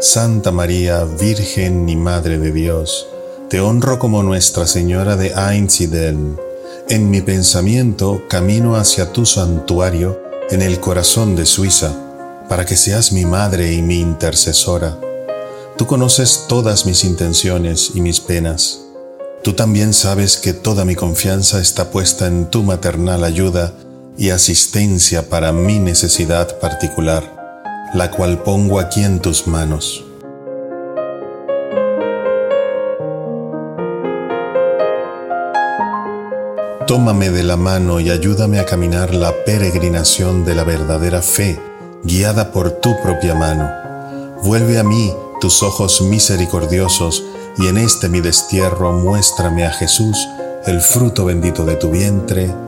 Santa María, Virgen y Madre de Dios, te honro como Nuestra Señora de Einsiedeln. En mi pensamiento camino hacia tu santuario en el corazón de Suiza, para que seas mi madre y mi intercesora. Tú conoces todas mis intenciones y mis penas. Tú también sabes que toda mi confianza está puesta en tu maternal ayuda y asistencia para mi necesidad particular, la cual pongo aquí en tus manos. Tómame de la mano y ayúdame a caminar la peregrinación de la verdadera fe, guiada por tu propia mano. Vuelve a mí tus ojos misericordiosos y en este mi destierro muéstrame a Jesús, el fruto bendito de tu vientre.